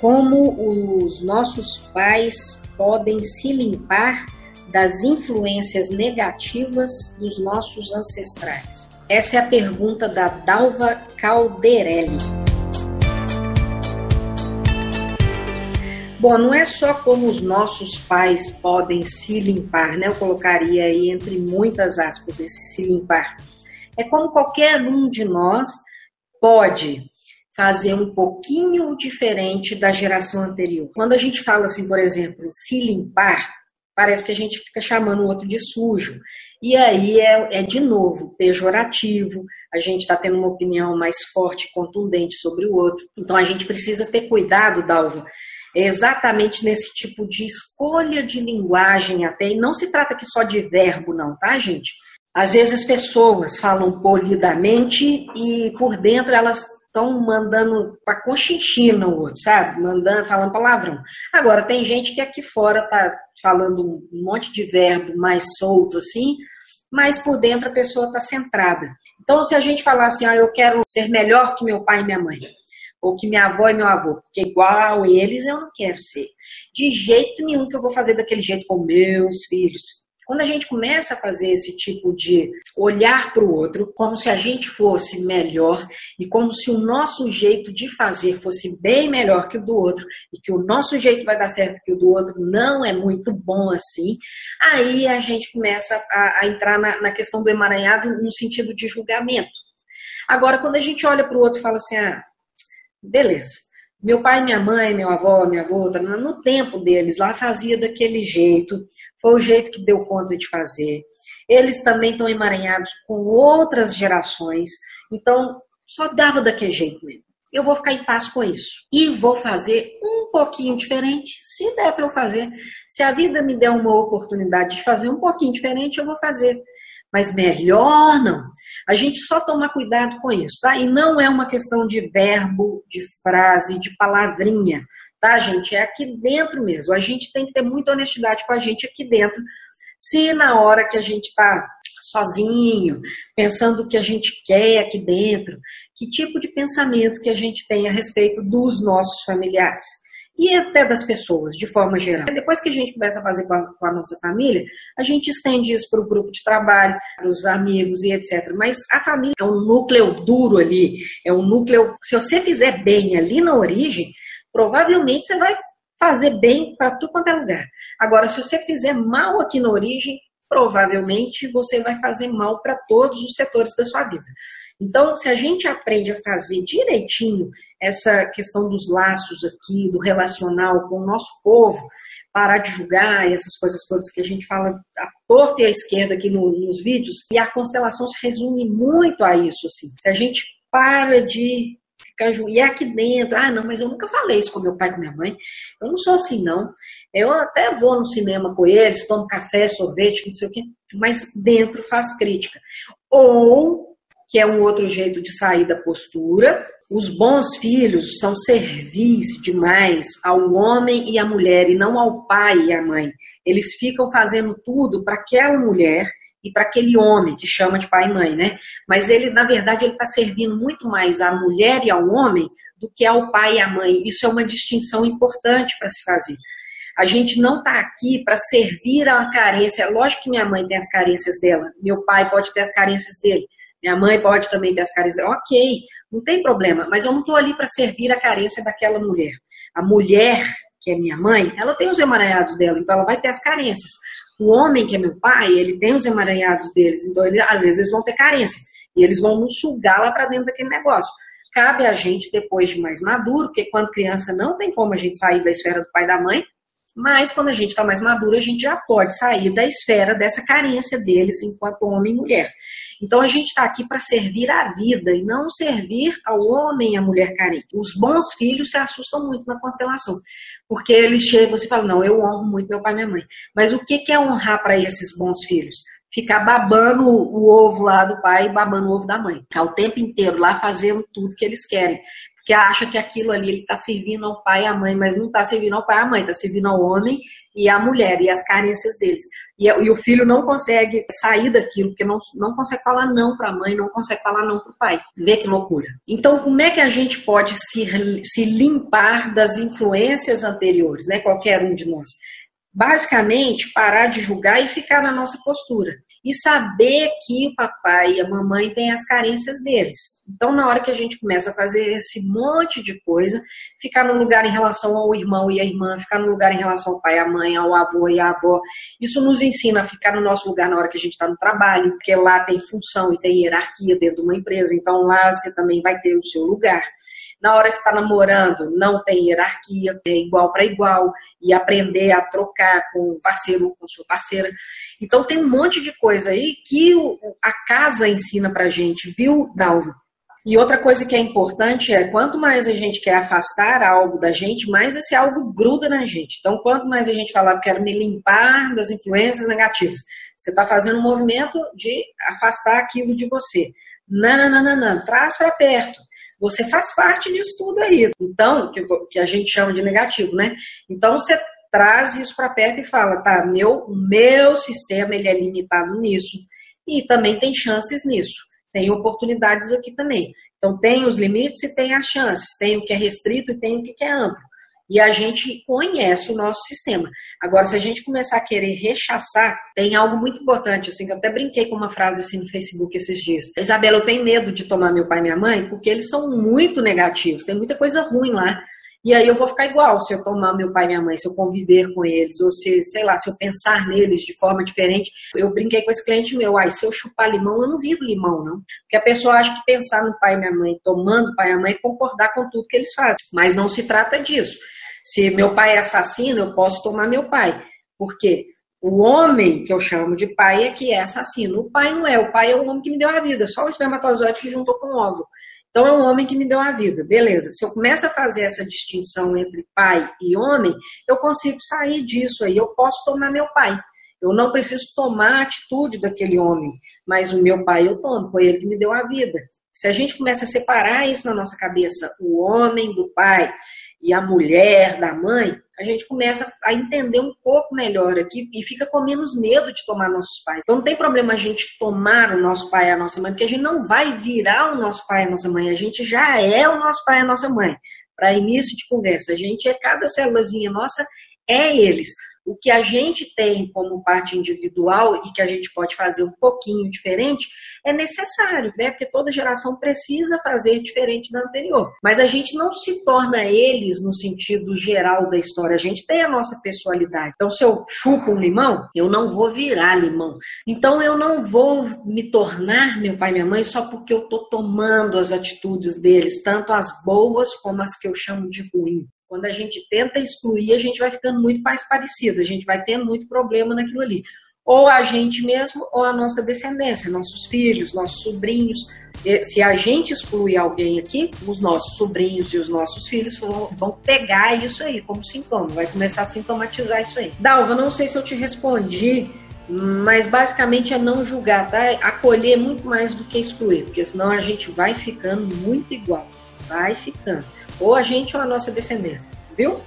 como os nossos pais podem se limpar das influências negativas dos nossos ancestrais? Essa é a pergunta da Dalva Calderelli. Bom, não é só como os nossos pais podem se limpar, né? Eu colocaria aí entre muitas aspas esse se limpar. É como qualquer um de nós pode fazer um pouquinho diferente da geração anterior. Quando a gente fala assim, por exemplo, se limpar, parece que a gente fica chamando o outro de sujo. E aí é, é de novo pejorativo, a gente está tendo uma opinião mais forte contundente sobre o outro. Então a gente precisa ter cuidado, Dalva, exatamente nesse tipo de escolha de linguagem até, e não se trata aqui só de verbo, não, tá, gente? Às vezes as pessoas falam polidamente e por dentro elas estão mandando para conchinchina o outro, sabe? Mandando, falando palavrão. Agora, tem gente que aqui fora tá falando um monte de verbo mais solto assim, mas por dentro a pessoa está centrada. Então, se a gente falar assim, ah, eu quero ser melhor que meu pai e minha mãe, ou que minha avó e meu avô, porque igual eles eu não quero ser. De jeito nenhum que eu vou fazer daquele jeito com meus filhos. Quando a gente começa a fazer esse tipo de olhar para o outro, como se a gente fosse melhor e como se o nosso jeito de fazer fosse bem melhor que o do outro e que o nosso jeito vai dar certo que o do outro não é muito bom assim, aí a gente começa a, a entrar na, na questão do emaranhado no sentido de julgamento. Agora, quando a gente olha para o outro e fala assim, ah, beleza, meu pai, minha mãe, meu avô, minha avó, tá, no tempo deles lá fazia daquele jeito, foi o jeito que deu conta de fazer. Eles também estão emaranhados com outras gerações, então só dava daquele jeito mesmo. Eu vou ficar em paz com isso e vou fazer um pouquinho diferente, se der para eu fazer. Se a vida me der uma oportunidade de fazer um pouquinho diferente, eu vou fazer mas melhor não. A gente só tomar cuidado com isso, tá? E não é uma questão de verbo, de frase, de palavrinha, tá, gente? É aqui dentro mesmo. A gente tem que ter muita honestidade com a gente aqui dentro. Se na hora que a gente está sozinho, pensando o que a gente quer aqui dentro, que tipo de pensamento que a gente tem a respeito dos nossos familiares e até das pessoas, de forma geral. Depois que a gente começa a fazer com a, com a nossa família, a gente estende isso para o grupo de trabalho, para os amigos e etc. Mas a família é um núcleo duro ali, é um núcleo. Se você fizer bem ali na origem, provavelmente você vai fazer bem para tudo quanto é lugar. Agora, se você fizer mal aqui na origem, provavelmente você vai fazer mal para todos os setores da sua vida. Então, se a gente aprende a fazer direitinho essa questão dos laços aqui, do relacional com o nosso povo, parar de julgar essas coisas todas que a gente fala à torta e à esquerda aqui no, nos vídeos, e a constelação se resume muito a isso, assim. Se a gente para de ficar e é aqui dentro, ah, não, mas eu nunca falei isso com meu pai com minha mãe, eu não sou assim, não. Eu até vou no cinema com eles, tomo café, sorvete, não sei o quê, mas dentro faz crítica. Ou que é um outro jeito de sair da postura. Os bons filhos são servis demais ao homem e à mulher, e não ao pai e à mãe. Eles ficam fazendo tudo para aquela mulher e para aquele homem que chama de pai e mãe, né? Mas ele, na verdade, ele está servindo muito mais à mulher e ao homem do que ao pai e à mãe. Isso é uma distinção importante para se fazer. A gente não está aqui para servir a carência. Lógico que minha mãe tem as carências dela, meu pai pode ter as carências dele, minha mãe pode também ter as carências. Ok, não tem problema, mas eu não estou ali para servir a carência daquela mulher. A mulher, que é minha mãe, ela tem os emaranhados dela, então ela vai ter as carências. O homem, que é meu pai, ele tem os emaranhados deles, então ele, às vezes eles vão ter carência. E eles vão nos sugar lá para dentro daquele negócio. Cabe a gente, depois de mais maduro, porque quando criança não tem como a gente sair da esfera do pai e da mãe, mas quando a gente está mais maduro, a gente já pode sair da esfera dessa carência deles enquanto homem e mulher. Então a gente está aqui para servir a vida e não servir ao homem e à mulher carente. Os bons filhos se assustam muito na constelação, porque eles chegam e falam: Não, eu honro muito meu pai e minha mãe. Mas o que é honrar para esses bons filhos? Ficar babando o ovo lá do pai e babando o ovo da mãe. Ficar o tempo inteiro lá fazendo tudo que eles querem. Que acha que aquilo ali ele está servindo ao pai e à mãe, mas não está servindo ao pai e à mãe, está servindo ao homem e à mulher e as carências deles. E, e o filho não consegue sair daquilo, porque não, não consegue falar não para a mãe, não consegue falar não para o pai. Vê que loucura. Então, como é que a gente pode se, se limpar das influências anteriores, né? Qualquer um de nós basicamente parar de julgar e ficar na nossa postura e saber que o papai e a mamãe têm as carências deles. Então, na hora que a gente começa a fazer esse monte de coisa, ficar no lugar em relação ao irmão e a irmã, ficar no lugar em relação ao pai e a mãe, ao avô e à avó, isso nos ensina a ficar no nosso lugar na hora que a gente está no trabalho, porque lá tem função e tem hierarquia dentro de uma empresa, então lá você também vai ter o seu lugar. Na hora que está namorando, não tem hierarquia, é igual para igual, e aprender a trocar com o parceiro ou com sua parceira. Então tem um monte de coisa aí que a casa ensina pra gente, viu, Dalva? E outra coisa que é importante é quanto mais a gente quer afastar algo da gente, mais esse algo gruda na gente. Então, quanto mais a gente falar, quero me limpar das influências negativas, você está fazendo um movimento de afastar aquilo de você. Não, não, não, não, não. traz para perto. Você faz parte disso tudo aí. Então, que, que a gente chama de negativo, né? Então, você traz isso para perto e fala, tá, meu, meu sistema ele é limitado nisso e também tem chances nisso. Tem oportunidades aqui também. Então, tem os limites e tem as chances. Tem o que é restrito e tem o que é amplo. E a gente conhece o nosso sistema. Agora, se a gente começar a querer rechaçar, tem algo muito importante, assim, que eu até brinquei com uma frase assim no Facebook esses dias. Isabela, eu tenho medo de tomar meu pai e minha mãe, porque eles são muito negativos, tem muita coisa ruim lá. E aí eu vou ficar igual se eu tomar meu pai e minha mãe, se eu conviver com eles, ou se, sei lá, se eu pensar neles de forma diferente. Eu brinquei com esse cliente meu, ai, se eu chupar limão, eu não viro limão, não. Porque a pessoa acha que pensar no pai e minha mãe, tomando pai e mãe, é concordar com tudo que eles fazem. Mas não se trata disso. Se meu pai é assassino, eu posso tomar meu pai. Por quê? O homem que eu chamo de pai é que é assassino. O pai não é. O pai é o homem que me deu a vida. Só o espermatozoide que juntou com o óvulo. Então é um homem que me deu a vida. Beleza. Se eu começo a fazer essa distinção entre pai e homem, eu consigo sair disso aí. Eu posso tomar meu pai. Eu não preciso tomar a atitude daquele homem, mas o meu pai eu tomo. Foi ele que me deu a vida. Se a gente começa a separar isso na nossa cabeça, o homem do pai e a mulher da mãe, a gente começa a entender um pouco melhor aqui e fica com menos medo de tomar nossos pais. Então não tem problema a gente tomar o nosso pai e a nossa mãe, porque a gente não vai virar o nosso pai e a nossa mãe, a gente já é o nosso pai e a nossa mãe. Para início de conversa, a gente é cada célulazinha nossa é eles o que a gente tem como parte individual e que a gente pode fazer um pouquinho diferente é necessário, né? Porque toda geração precisa fazer diferente da anterior. Mas a gente não se torna eles no sentido geral da história. A gente tem a nossa pessoalidade. Então, se eu chupo um limão, eu não vou virar limão. Então, eu não vou me tornar meu pai e minha mãe só porque eu estou tomando as atitudes deles, tanto as boas como as que eu chamo de ruim. Quando a gente tenta excluir, a gente vai ficando muito mais parecido, a gente vai tendo muito problema naquilo ali. Ou a gente mesmo, ou a nossa descendência, nossos filhos, nossos sobrinhos. Se a gente excluir alguém aqui, os nossos sobrinhos e os nossos filhos vão, pegar isso aí como sintoma, vai começar a sintomatizar isso aí. Dalva, não sei se eu te respondi, mas basicamente é não julgar, tá? Acolher muito mais do que excluir, porque senão a gente vai ficando muito igual, vai ficando ou a gente ou a nossa descendência, viu?